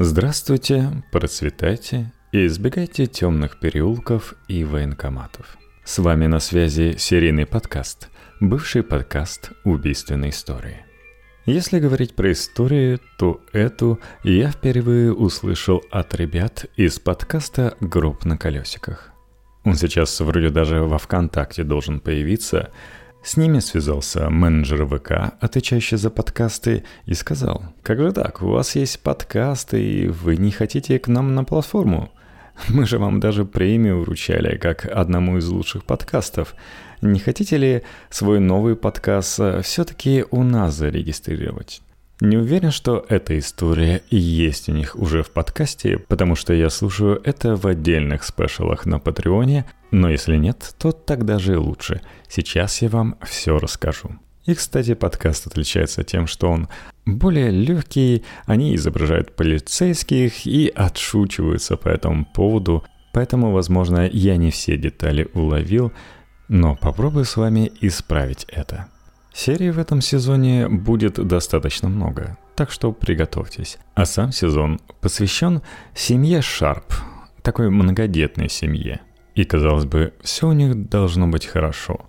Здравствуйте, процветайте и избегайте темных переулков и военкоматов. С вами на связи серийный подкаст, бывший подкаст убийственной истории. Если говорить про историю, то эту я впервые услышал от ребят из подкаста «Труп на колесиках». Он сейчас вроде даже во ВКонтакте должен появиться – с ними связался менеджер ВК, отвечающий за подкасты, и сказал, «Как же так, у вас есть подкасты, и вы не хотите к нам на платформу? Мы же вам даже премию вручали, как одному из лучших подкастов. Не хотите ли свой новый подкаст э, все-таки у нас зарегистрировать?» Не уверен, что эта история есть у них уже в подкасте, потому что я слушаю это в отдельных спешалах на Патреоне, но если нет, то тогда же лучше. Сейчас я вам все расскажу. И, кстати, подкаст отличается тем, что он более легкий, они изображают полицейских и отшучиваются по этому поводу, поэтому, возможно, я не все детали уловил, но попробую с вами исправить это. Серий в этом сезоне будет достаточно много, так что приготовьтесь. А сам сезон посвящен семье Шарп, такой многодетной семье. И, казалось бы, все у них должно быть хорошо.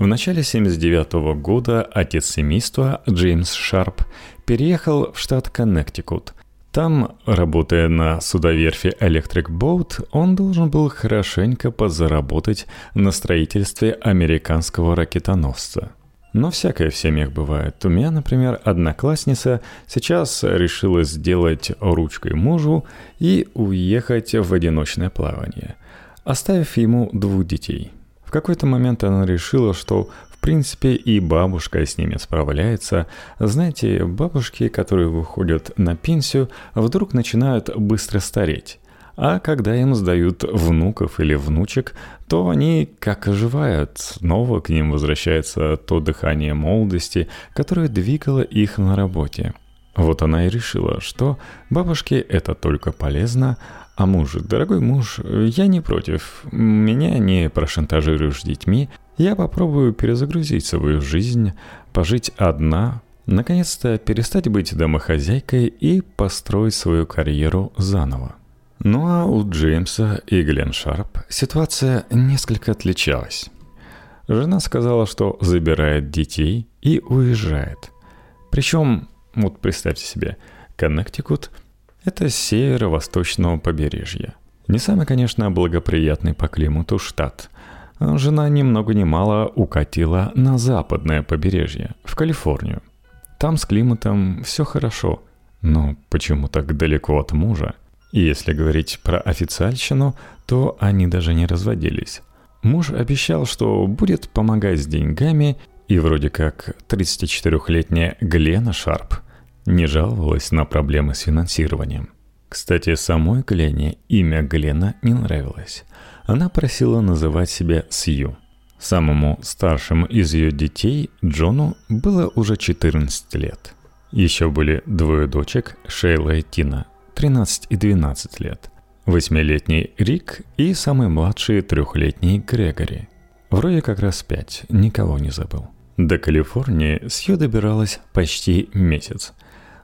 В начале 79 года отец семейства, Джеймс Шарп, переехал в штат Коннектикут. Там, работая на судоверфи Electric Boat, он должен был хорошенько подзаработать на строительстве американского ракетоносца – но всякое в семьях бывает. У меня, например, одноклассница сейчас решила сделать ручкой мужу и уехать в одиночное плавание, оставив ему двух детей. В какой-то момент она решила, что в принципе и бабушка с ними справляется. Знаете, бабушки, которые выходят на пенсию, вдруг начинают быстро стареть. А когда им сдают внуков или внучек, то они как оживают. Снова к ним возвращается то дыхание молодости, которое двигало их на работе. Вот она и решила, что бабушке это только полезно, а муж, дорогой муж, я не против. Меня не прошантажируешь детьми. Я попробую перезагрузить свою жизнь, пожить одна, наконец-то перестать быть домохозяйкой и построить свою карьеру заново. Ну а у Джеймса и Глен Шарп ситуация несколько отличалась. Жена сказала, что забирает детей и уезжает. Причем, вот представьте себе, Коннектикут – это северо-восточного побережья. Не самый, конечно, благоприятный по климату штат. Жена ни много ни мало укатила на западное побережье, в Калифорнию. Там с климатом все хорошо, но почему так далеко от мужа – и если говорить про официальщину, то они даже не разводились. Муж обещал, что будет помогать с деньгами, и вроде как 34-летняя Глена Шарп не жаловалась на проблемы с финансированием. Кстати, самой Глене имя Глена не нравилось. Она просила называть себя Сью. Самому старшему из ее детей, Джону, было уже 14 лет. Еще были двое дочек, Шейла и Тина, 13 и 12 лет, восьмилетний Рик и самый младший трехлетний Грегори. Вроде как раз пять, никого не забыл. До Калифорнии Сью добиралась почти месяц.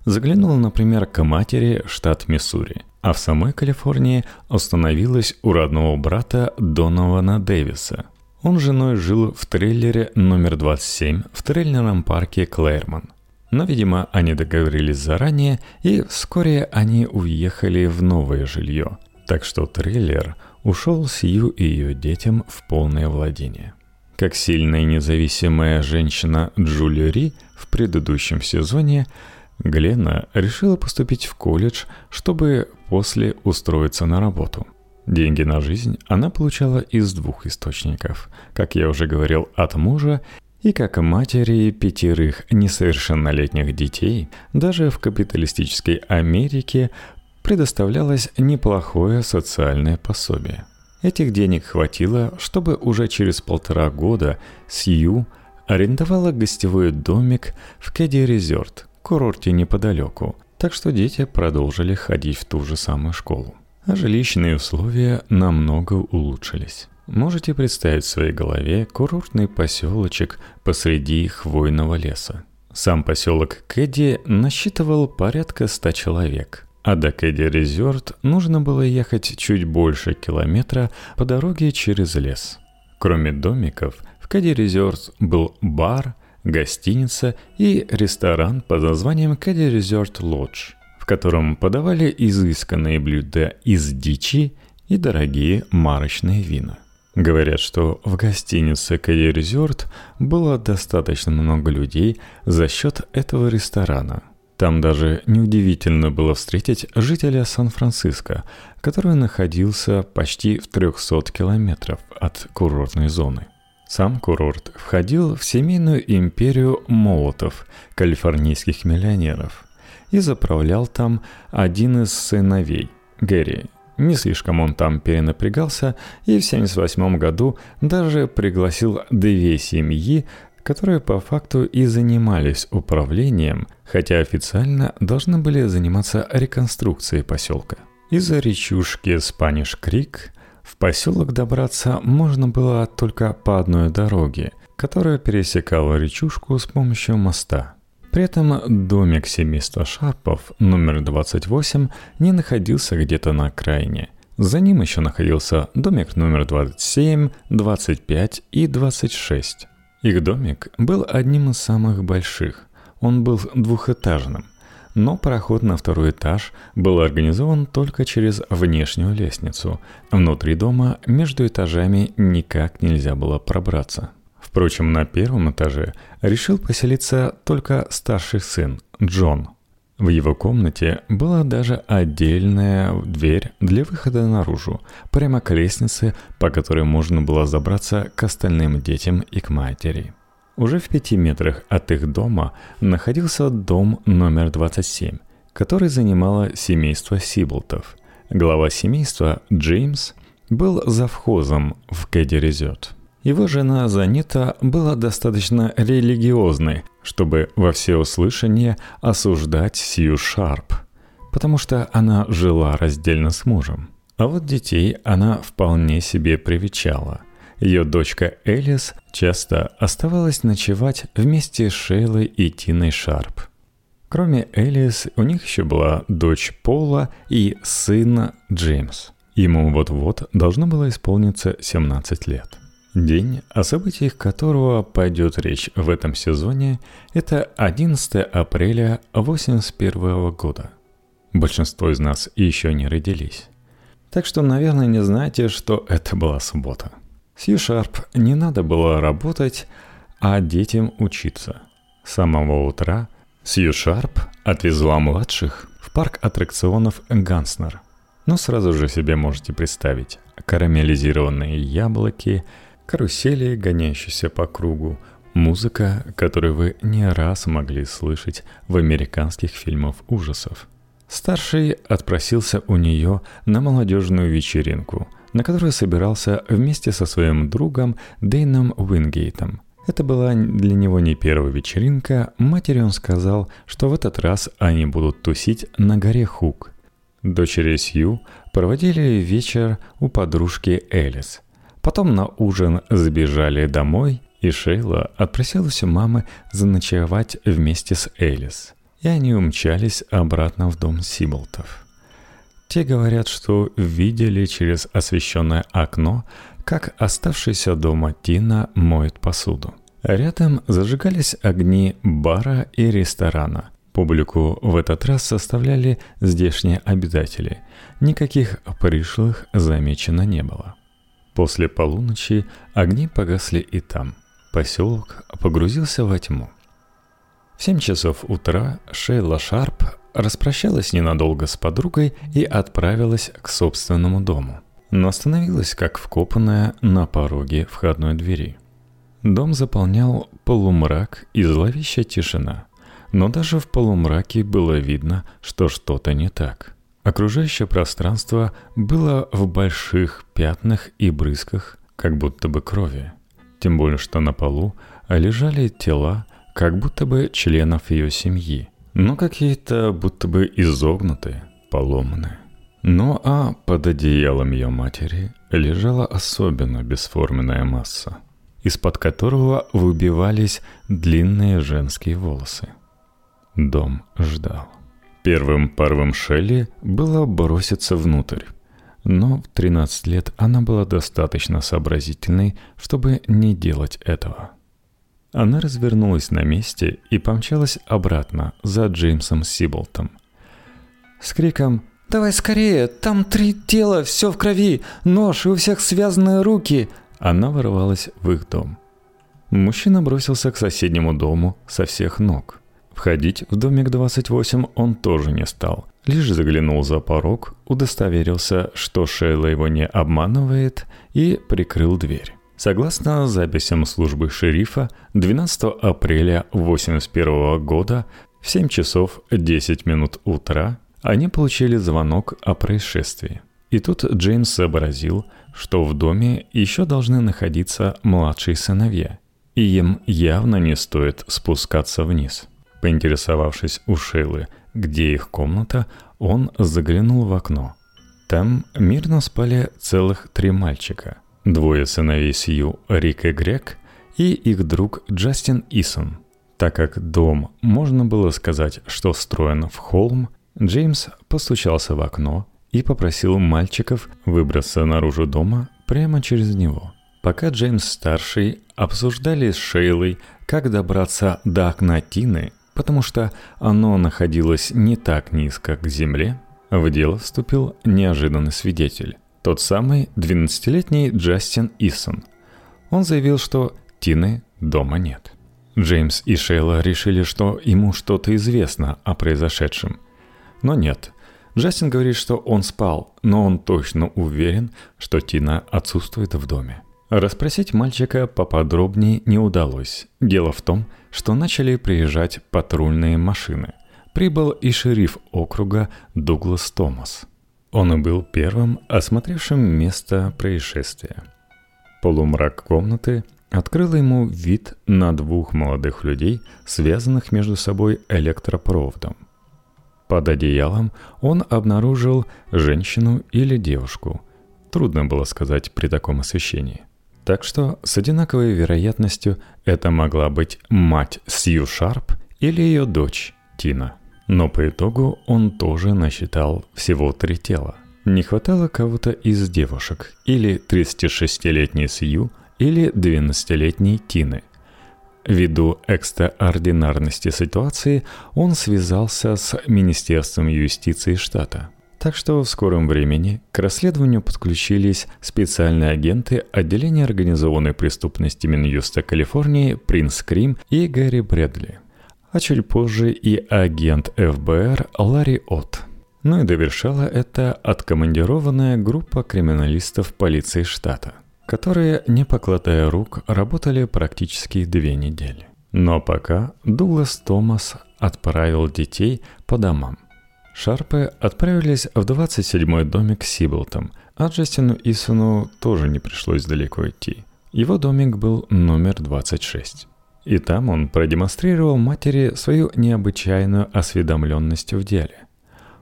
Заглянула, например, к матери штат Миссури, а в самой Калифорнии остановилась у родного брата Донована Дэвиса. Он с женой жил в трейлере номер 27 в трейлерном парке Клэрмон – но, видимо, они договорились заранее, и вскоре они уехали в новое жилье. Так что трейлер ушел Сью и ее детям в полное владение. Как сильная независимая женщина Джулия Ри в предыдущем сезоне, Глена решила поступить в колледж, чтобы после устроиться на работу. Деньги на жизнь она получала из двух источников. Как я уже говорил, от мужа и как матери пятерых несовершеннолетних детей, даже в капиталистической Америке предоставлялось неплохое социальное пособие. Этих денег хватило, чтобы уже через полтора года Сью арендовала гостевой домик в Кэдди Резорт, курорте неподалеку, так что дети продолжили ходить в ту же самую школу. А жилищные условия намного улучшились. Можете представить в своей голове курортный поселочек посреди хвойного леса. Сам поселок Кэдди насчитывал порядка ста человек. А до Кэдди Резорт нужно было ехать чуть больше километра по дороге через лес. Кроме домиков, в Кэдди Резорт был бар, гостиница и ресторан под названием Кэдди Резорт Лодж, в котором подавали изысканные блюда из дичи и дорогие марочные вина. Говорят, что в гостинице Кэдди Резорт было достаточно много людей за счет этого ресторана – там даже неудивительно было встретить жителя Сан-Франциско, который находился почти в 300 километров от курортной зоны. Сам курорт входил в семейную империю молотов, калифорнийских миллионеров, и заправлял там один из сыновей, Гэри. Не слишком он там перенапрягался и в 1978 году даже пригласил две семьи которые по факту и занимались управлением, хотя официально должны были заниматься реконструкцией поселка. Из-за речушки Спаниш Крик в поселок добраться можно было только по одной дороге, которая пересекала речушку с помощью моста. При этом домик семейства Шарпов номер 28 не находился где-то на окраине. За ним еще находился домик номер 27, 25 и 26. Их домик был одним из самых больших. Он был двухэтажным, но проход на второй этаж был организован только через внешнюю лестницу. Внутри дома между этажами никак нельзя было пробраться. Впрочем, на первом этаже решил поселиться только старший сын, Джон. В его комнате была даже отдельная дверь для выхода наружу, прямо к лестнице, по которой можно было забраться к остальным детям и к матери. Уже в пяти метрах от их дома находился дом номер 27, который занимало семейство Сиблтов. Глава семейства, Джеймс, был завхозом в Кэдди Резорт. Его жена Занита была достаточно религиозной, чтобы во всеуслышание осуждать Сью Шарп, потому что она жила раздельно с мужем. А вот детей она вполне себе привечала. Ее дочка Элис часто оставалась ночевать вместе с Шейлой и Тиной Шарп. Кроме Элис, у них еще была дочь Пола и сын Джеймс. Ему вот-вот должно было исполниться 17 лет. День, о событиях которого пойдет речь в этом сезоне, это 11 апреля 1981 года. Большинство из нас еще не родились. Так что, наверное, не знаете, что это была суббота. Сью Шарп не надо было работать, а детям учиться. С самого утра Сью Шарп отвезла младших в парк аттракционов Ганснер. Но сразу же себе можете представить карамелизированные яблоки – карусели, гоняющиеся по кругу, музыка, которую вы не раз могли слышать в американских фильмах ужасов. Старший отпросился у нее на молодежную вечеринку, на которую собирался вместе со своим другом Дэйном Уингейтом. Это была для него не первая вечеринка, матери он сказал, что в этот раз они будут тусить на горе Хук. Дочери Сью проводили вечер у подружки Элис – Потом на ужин забежали домой, и Шейла отпросилась у мамы заночевать вместе с Элис. И они умчались обратно в дом Сиболтов. Те говорят, что видели через освещенное окно, как оставшаяся дома Тина моет посуду. Рядом зажигались огни бара и ресторана. Публику в этот раз составляли здешние обитатели. Никаких пришлых замечено не было. После полуночи огни погасли и там. Поселок погрузился во тьму. В семь часов утра Шейла Шарп распрощалась ненадолго с подругой и отправилась к собственному дому, но остановилась как вкопанная на пороге входной двери. Дом заполнял полумрак и зловещая тишина, но даже в полумраке было видно, что что-то не так – Окружающее пространство было в больших пятнах и брызгах, как будто бы крови. Тем более, что на полу лежали тела, как будто бы членов ее семьи, но какие-то будто бы изогнутые, поломанные. Ну а под одеялом ее матери лежала особенно бесформенная масса, из-под которого выбивались длинные женские волосы. Дом ждал. Первым порывом Шелли было броситься внутрь. Но в 13 лет она была достаточно сообразительной, чтобы не делать этого. Она развернулась на месте и помчалась обратно за Джеймсом Сиболтом. С криком «Давай скорее! Там три тела, все в крови! Нож и у всех связанные руки!» Она ворвалась в их дом. Мужчина бросился к соседнему дому со всех ног. Входить в домик 28 он тоже не стал. Лишь заглянул за порог, удостоверился, что Шейла его не обманывает, и прикрыл дверь. Согласно записям службы шерифа, 12 апреля 1981 года в 7 часов 10 минут утра они получили звонок о происшествии. И тут Джеймс сообразил, что в доме еще должны находиться младшие сыновья, и им явно не стоит спускаться вниз. Поинтересовавшись у Шейлы, где их комната, он заглянул в окно. Там мирно спали целых три мальчика. Двое сыновей Сью, Рик и Грег, и их друг Джастин Исон. Так как дом, можно было сказать, что встроен в холм, Джеймс постучался в окно и попросил мальчиков выбраться наружу дома прямо через него. Пока Джеймс-старший обсуждали с Шейлой, как добраться до окна Тины, потому что оно находилось не так низко к земле, в дело вступил неожиданный свидетель. Тот самый 12-летний Джастин Исон. Он заявил, что Тины дома нет. Джеймс и Шейла решили, что ему что-то известно о произошедшем. Но нет. Джастин говорит, что он спал, но он точно уверен, что Тина отсутствует в доме. Расспросить мальчика поподробнее не удалось. Дело в том, что начали приезжать патрульные машины. Прибыл и шериф округа Дуглас Томас. Он и был первым осмотревшим место происшествия. Полумрак комнаты открыл ему вид на двух молодых людей, связанных между собой электропроводом. Под одеялом он обнаружил женщину или девушку. Трудно было сказать при таком освещении. Так что с одинаковой вероятностью это могла быть мать Сью Шарп или ее дочь Тина. Но по итогу он тоже насчитал всего три тела. Не хватало кого-то из девушек, или 36-летней Сью, или 12-летней Тины. Ввиду экстраординарности ситуации он связался с Министерством юстиции штата – так что в скором времени к расследованию подключились специальные агенты отделения организованной преступности Минюста Калифорнии Принц Крим и Гэри Брэдли. А чуть позже и агент ФБР Ларри Отт. Ну и довершала это откомандированная группа криминалистов полиции штата, которые, не покладая рук, работали практически две недели. Но пока Дуглас Томас отправил детей по домам – Шарпы отправились в 27-й домик Сиблтом, а Джастину Исону тоже не пришлось далеко идти. Его домик был номер 26. И там он продемонстрировал матери свою необычайную осведомленность в деле.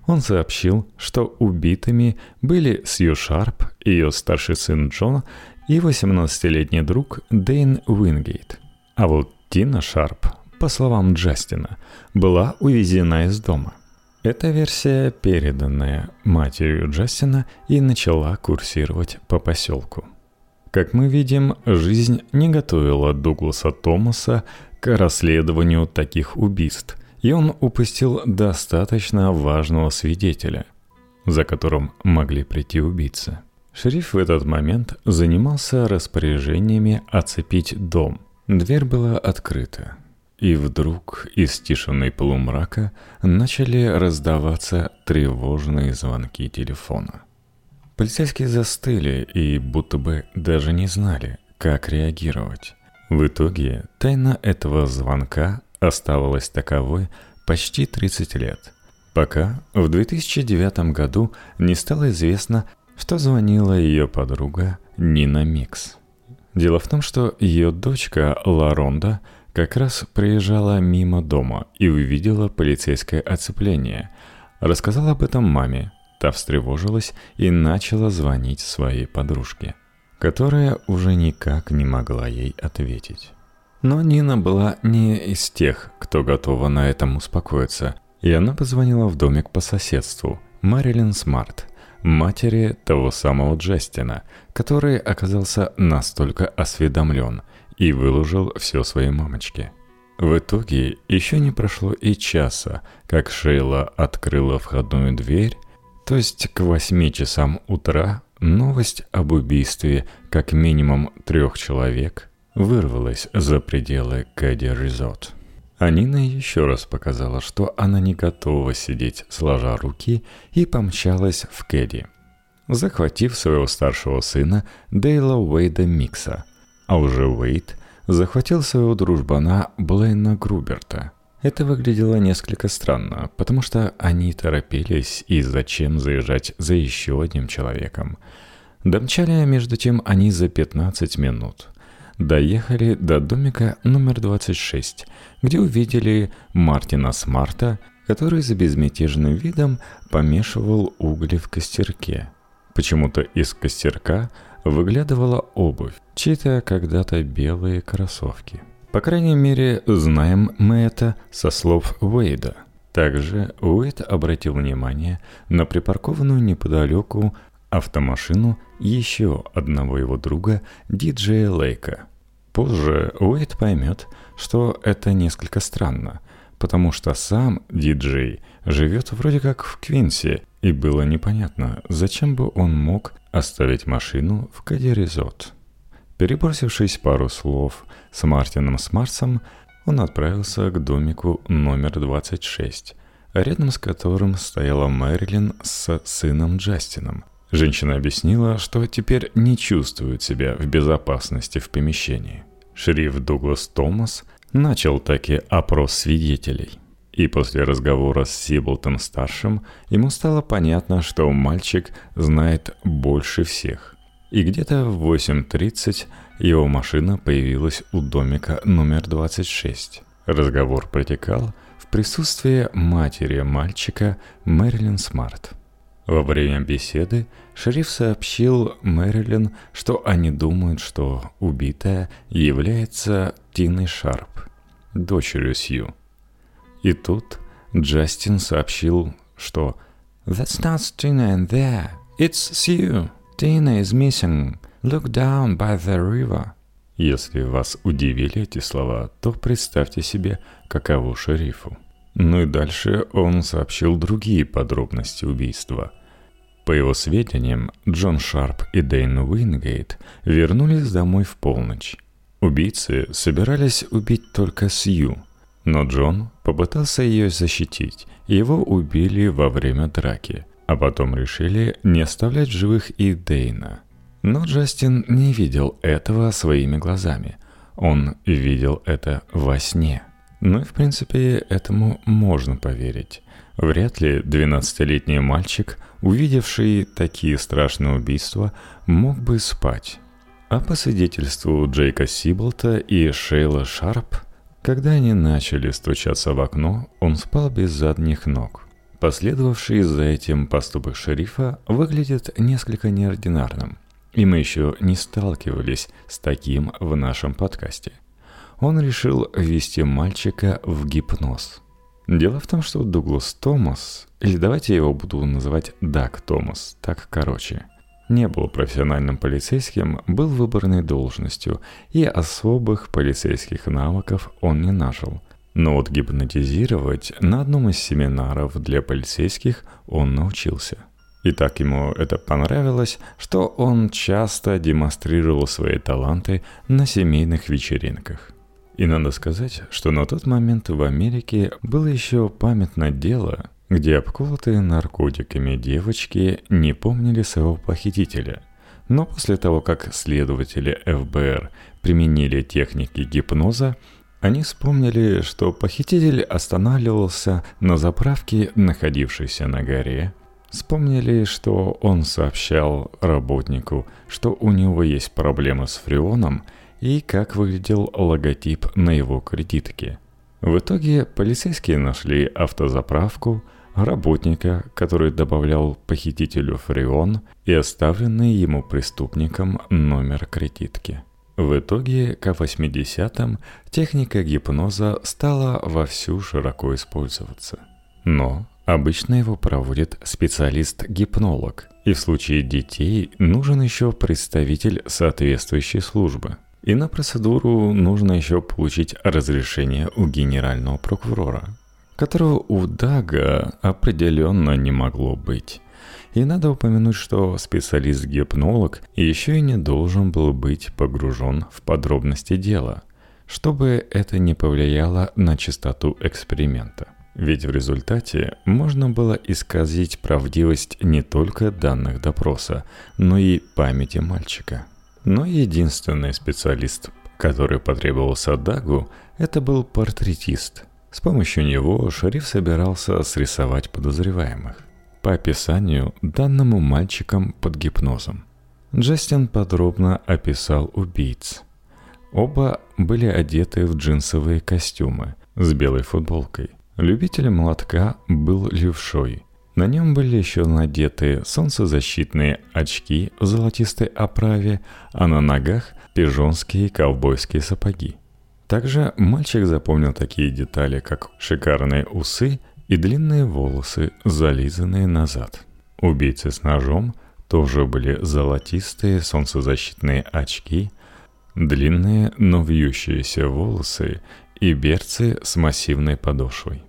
Он сообщил, что убитыми были Сью Шарп, ее старший сын Джон и 18-летний друг Дэйн Уингейт. А вот Тина Шарп, по словам Джастина, была увезена из дома – эта версия, переданная матерью Джастина, и начала курсировать по поселку. Как мы видим, жизнь не готовила Дугласа Томаса к расследованию таких убийств, и он упустил достаточно важного свидетеля, за которым могли прийти убийцы. Шериф в этот момент занимался распоряжениями оцепить дом. Дверь была открыта. И вдруг из тишины полумрака начали раздаваться тревожные звонки телефона. Полицейские застыли и будто бы даже не знали, как реагировать. В итоге тайна этого звонка оставалась таковой почти 30 лет, пока в 2009 году не стало известно, что звонила ее подруга Нина Микс. Дело в том, что ее дочка Ларонда – как раз проезжала мимо дома и увидела полицейское оцепление. Рассказала об этом маме. Та встревожилась и начала звонить своей подружке, которая уже никак не могла ей ответить. Но Нина была не из тех, кто готова на этом успокоиться. И она позвонила в домик по соседству, Марилин Смарт, матери того самого Джастина, который оказался настолько осведомлен и выложил все своей мамочке. В итоге еще не прошло и часа, как Шейла открыла входную дверь, то есть к восьми часам утра новость об убийстве как минимум трех человек вырвалась за пределы Кэдди Резорт. Анина еще раз показала, что она не готова сидеть сложа руки и помчалась в Кэдди, захватив своего старшего сына Дейла Уэйда Микса, а уже Уэйд захватил своего дружбана Блейна Груберта. Это выглядело несколько странно, потому что они торопились и зачем заезжать за еще одним человеком. Домчали между тем они за 15 минут – доехали до домика номер 26, где увидели Мартина Смарта, который за безмятежным видом помешивал угли в костерке. Почему-то из костерка выглядывала обувь, чьи-то когда-то белые кроссовки. По крайней мере, знаем мы это со слов Уэйда. Также Уэйд обратил внимание на припаркованную неподалеку автомашину еще одного его друга, диджея Лейка. Позже Уэйд поймет, что это несколько странно, потому что сам диджей живет вроде как в Квинсе, и было непонятно, зачем бы он мог оставить машину в Кадиризот. Перебросившись пару слов с Мартином Смарсом, он отправился к домику номер 26, рядом с которым стояла Мэрилин с сыном Джастином – Женщина объяснила, что теперь не чувствует себя в безопасности в помещении. Шериф Дуглас Томас начал таки опрос свидетелей. И после разговора с Сиблтом-старшим ему стало понятно, что мальчик знает больше всех. И где-то в 8.30 его машина появилась у домика номер 26. Разговор протекал в присутствии матери мальчика Мэрилин Смарт. Во время беседы шериф сообщил Мэрилин, что они думают, что убитая является Тиной Шарп, дочерью Сью. И тут Джастин сообщил, что «That's not Tina in there, it's Sue. Tina is missing. Look down by the river». Если вас удивили эти слова, то представьте себе, каково шерифу. Ну и дальше он сообщил другие подробности убийства. По его сведениям, Джон Шарп и Дэйн Уингейт вернулись домой в полночь. Убийцы собирались убить только Сью, но Джон попытался ее защитить, и его убили во время драки, а потом решили не оставлять живых и Дейна. Но Джастин не видел этого своими глазами. Он видел это во сне. Ну и в принципе этому можно поверить. Вряд ли 12-летний мальчик, увидевший такие страшные убийства, мог бы спать. А по свидетельству Джейка Сиблта и Шейла Шарп, когда они начали стучаться в окно, он спал без задних ног. Последовавший за этим поступок шерифа выглядит несколько неординарным, и мы еще не сталкивались с таким в нашем подкасте – он решил ввести мальчика в гипноз. Дело в том, что Дуглас Томас, или давайте я его буду называть Даг Томас, так короче, не был профессиональным полицейским, был выборной должностью, и особых полицейских навыков он не нажил. Но вот гипнотизировать на одном из семинаров для полицейских он научился. И так ему это понравилось, что он часто демонстрировал свои таланты на семейных вечеринках. И надо сказать, что на тот момент в Америке было еще памятное дело, где обколотые наркотиками девочки не помнили своего похитителя. Но после того, как следователи ФБР применили техники гипноза, они вспомнили, что похититель останавливался на заправке, находившейся на горе. Вспомнили, что он сообщал работнику, что у него есть проблемы с фреоном – и как выглядел логотип на его кредитке. В итоге полицейские нашли автозаправку, работника, который добавлял похитителю фреон и оставленный ему преступником номер кредитки. В итоге к 80-м техника гипноза стала вовсю широко использоваться. Но обычно его проводит специалист-гипнолог, и в случае детей нужен еще представитель соответствующей службы. И на процедуру нужно еще получить разрешение у генерального прокурора, которого у Дага определенно не могло быть. И надо упомянуть, что специалист-гипнолог еще и не должен был быть погружен в подробности дела, чтобы это не повлияло на чистоту эксперимента. Ведь в результате можно было исказить правдивость не только данных допроса, но и памяти мальчика. Но единственный специалист, который потребовался Дагу, это был портретист. С помощью него шериф собирался срисовать подозреваемых. По описанию, данному мальчикам под гипнозом. Джастин подробно описал убийц. Оба были одеты в джинсовые костюмы с белой футболкой. Любитель молотка был левшой. На нем были еще надеты солнцезащитные очки в золотистой оправе, а на ногах пижонские ковбойские сапоги. Также мальчик запомнил такие детали, как шикарные усы и длинные волосы, зализанные назад. Убийцы с ножом тоже были золотистые солнцезащитные очки, длинные, но вьющиеся волосы и берцы с массивной подошвой.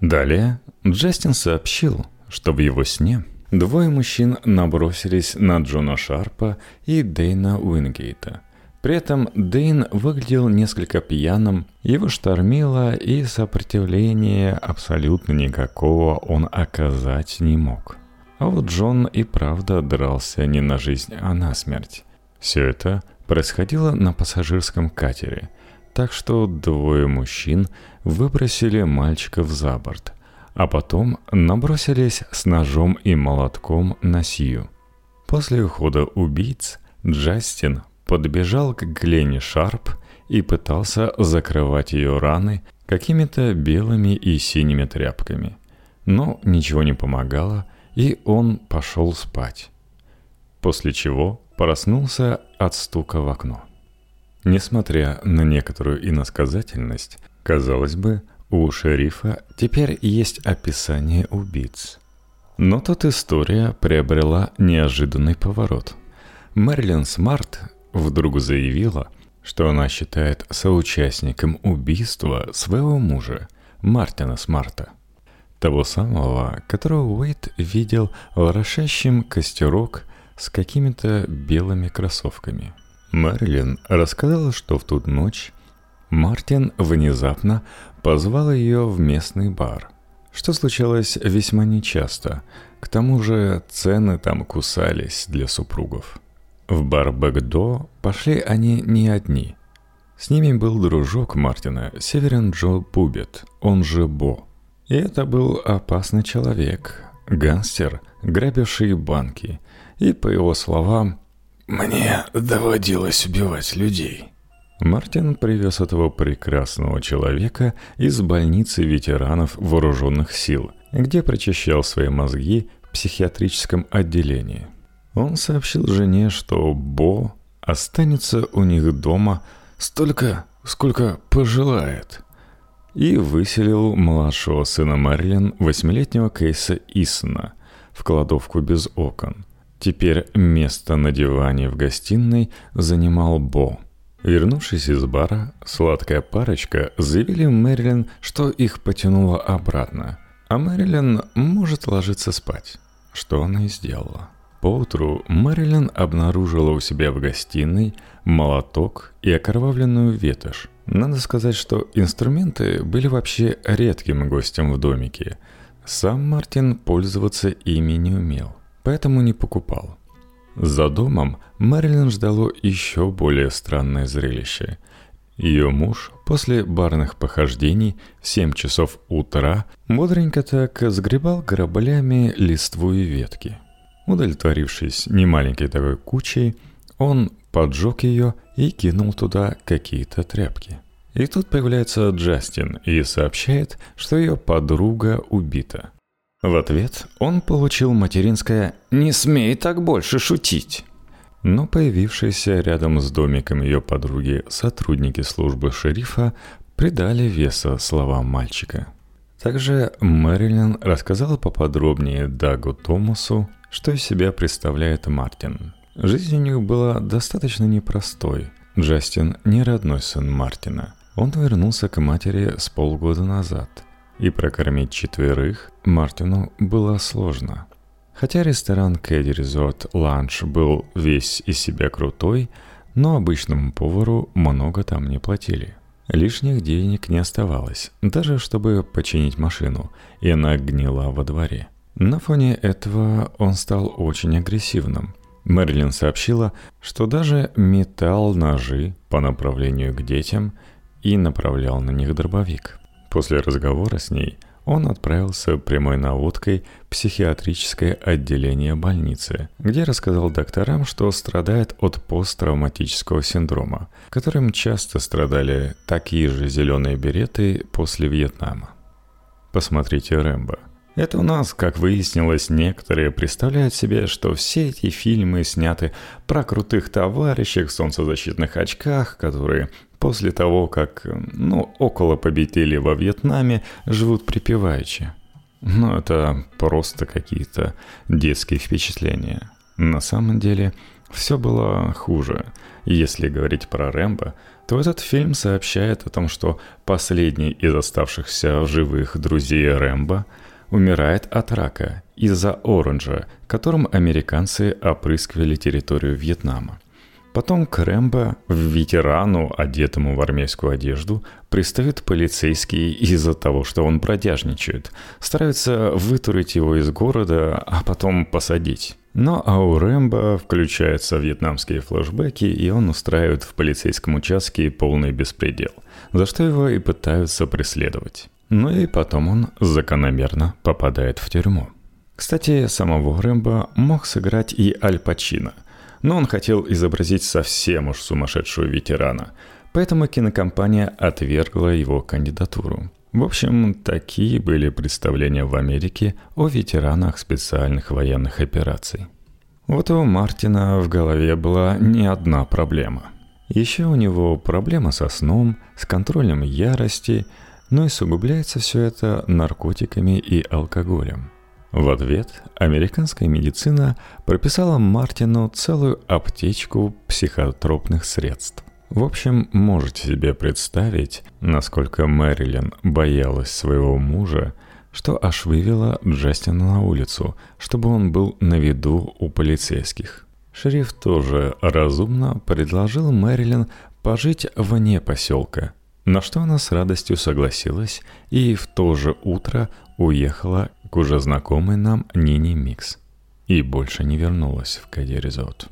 Далее Джастин сообщил, что в его сне двое мужчин набросились на Джона Шарпа и Дэйна Уингейта. При этом Дэйн выглядел несколько пьяным, его штормило, и сопротивления абсолютно никакого он оказать не мог. А вот Джон и правда дрался не на жизнь, а на смерть. Все это происходило на пассажирском катере, так что двое мужчин выбросили мальчиков за борт – а потом набросились с ножом и молотком на Сию. После ухода убийц Джастин подбежал к Глене Шарп и пытался закрывать ее раны какими-то белыми и синими тряпками. Но ничего не помогало, и он пошел спать. После чего проснулся от стука в окно. Несмотря на некоторую иносказательность, казалось бы, у шерифа теперь есть описание убийц. Но тут история приобрела неожиданный поворот. Мэрилин Смарт вдруг заявила, что она считает соучастником убийства своего мужа, Мартина Смарта. Того самого, которого Уэйт видел ворошащим костерок с какими-то белыми кроссовками. Мэрилин рассказала, что в ту ночь Мартин внезапно позвал ее в местный бар, что случалось весьма нечасто. К тому же цены там кусались для супругов. В бар Бэгдо пошли они не одни. С ними был дружок Мартина, Северин Джо Пубет, он же Бо. И это был опасный человек, гангстер, грабивший банки. И, по его словам, «Мне доводилось убивать людей». Мартин привез этого прекрасного человека из больницы ветеранов вооруженных сил, где прочищал свои мозги в психиатрическом отделении. Он сообщил жене, что Бо останется у них дома столько, сколько пожелает, и выселил младшего сына Мэрилин, восьмилетнего Кейса Исона, в кладовку без окон. Теперь место на диване в гостиной занимал Бо – Вернувшись из бара, сладкая парочка заявили Мэрилин, что их потянуло обратно, а Мэрилин может ложиться спать, что она и сделала. Поутру Мэрилин обнаружила у себя в гостиной молоток и окровавленную ветошь. Надо сказать, что инструменты были вообще редким гостем в домике. Сам Мартин пользоваться ими не умел, поэтому не покупал. За домом Мэрилин ждало еще более странное зрелище. Ее муж после барных похождений в 7 часов утра бодренько так сгребал граблями листву и ветки. Удовлетворившись немаленькой такой кучей, он поджег ее и кинул туда какие-то тряпки. И тут появляется Джастин и сообщает, что ее подруга убита – в ответ он получил материнское «Не смей так больше шутить». Но появившиеся рядом с домиком ее подруги сотрудники службы шерифа придали веса словам мальчика. Также Мэрилин рассказала поподробнее Дагу Томасу, что из себя представляет Мартин. Жизнь у них была достаточно непростой. Джастин не родной сын Мартина. Он вернулся к матери с полгода назад. И прокормить четверых Мартину было сложно. Хотя ресторан Кэдди Резорт Ланч был весь из себя крутой, но обычному повару много там не платили. Лишних денег не оставалось, даже чтобы починить машину, и она гнила во дворе. На фоне этого он стал очень агрессивным. Мэрилин сообщила, что даже метал ножи по направлению к детям и направлял на них дробовик. После разговора с ней он отправился прямой наводкой в психиатрическое отделение больницы, где рассказал докторам, что страдает от посттравматического синдрома, которым часто страдали такие же зеленые береты после Вьетнама. Посмотрите «Рэмбо». Это у нас, как выяснилось, некоторые представляют себе, что все эти фильмы сняты про крутых товарищей в солнцезащитных очках, которые после того, как, ну, около победили во Вьетнаме, живут припеваючи. Но это просто какие-то детские впечатления. На самом деле, все было хуже. Если говорить про Рэмбо, то этот фильм сообщает о том, что последний из оставшихся живых друзей Рэмбо умирает от рака из-за оранжа, которым американцы опрыскивали территорию Вьетнама. Потом к Рэмбо, ветерану, одетому в армейскую одежду, пристают полицейские из-за того, что он бродяжничает. Стараются вытурить его из города, а потом посадить. Но а у Рэмбо включаются вьетнамские флешбеки, и он устраивает в полицейском участке полный беспредел, за что его и пытаются преследовать. Ну и потом он закономерно попадает в тюрьму. Кстати, самого Рэмбо мог сыграть и Аль Пачино – но он хотел изобразить совсем уж сумасшедшего ветерана, поэтому кинокомпания отвергла его кандидатуру. В общем, такие были представления в Америке о ветеранах специальных военных операций. Вот у Мартина в голове была не одна проблема. Еще у него проблема со сном, с контролем ярости, но и сугубляется все это наркотиками и алкоголем – в ответ американская медицина прописала Мартину целую аптечку психотропных средств. В общем, можете себе представить, насколько Мэрилин боялась своего мужа, что аж вывела Джастина на улицу, чтобы он был на виду у полицейских. Шериф тоже разумно предложил Мэрилин пожить вне поселка, на что она с радостью согласилась и в то же утро уехала к уже знакомой нам Нине Микс и больше не вернулась в Кадиризот.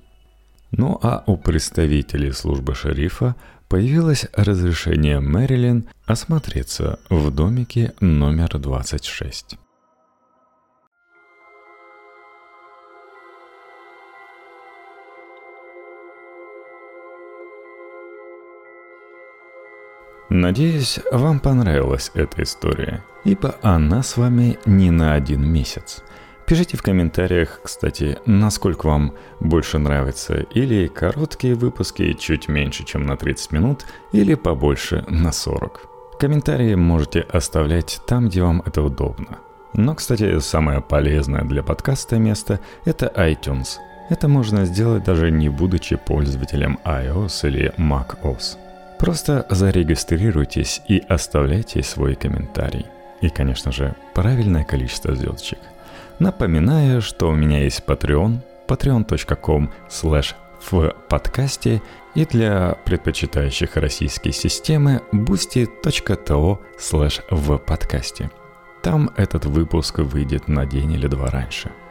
Ну а у представителей службы шерифа появилось разрешение Мэрилин осмотреться в домике номер 26. Надеюсь, вам понравилась эта история, ибо она с вами не на один месяц. Пишите в комментариях, кстати, насколько вам больше нравятся или короткие выпуски чуть меньше, чем на 30 минут, или побольше на 40. Комментарии можете оставлять там, где вам это удобно. Но, кстати, самое полезное для подкаста место – это iTunes. Это можно сделать даже не будучи пользователем iOS или macOS. Просто зарегистрируйтесь и оставляйте свой комментарий. И, конечно же, правильное количество звездочек. Напоминаю, что у меня есть Patreon, patreon.com slash в подкасте и для предпочитающих российские системы boosty.to slash в подкасте. Там этот выпуск выйдет на день или два раньше –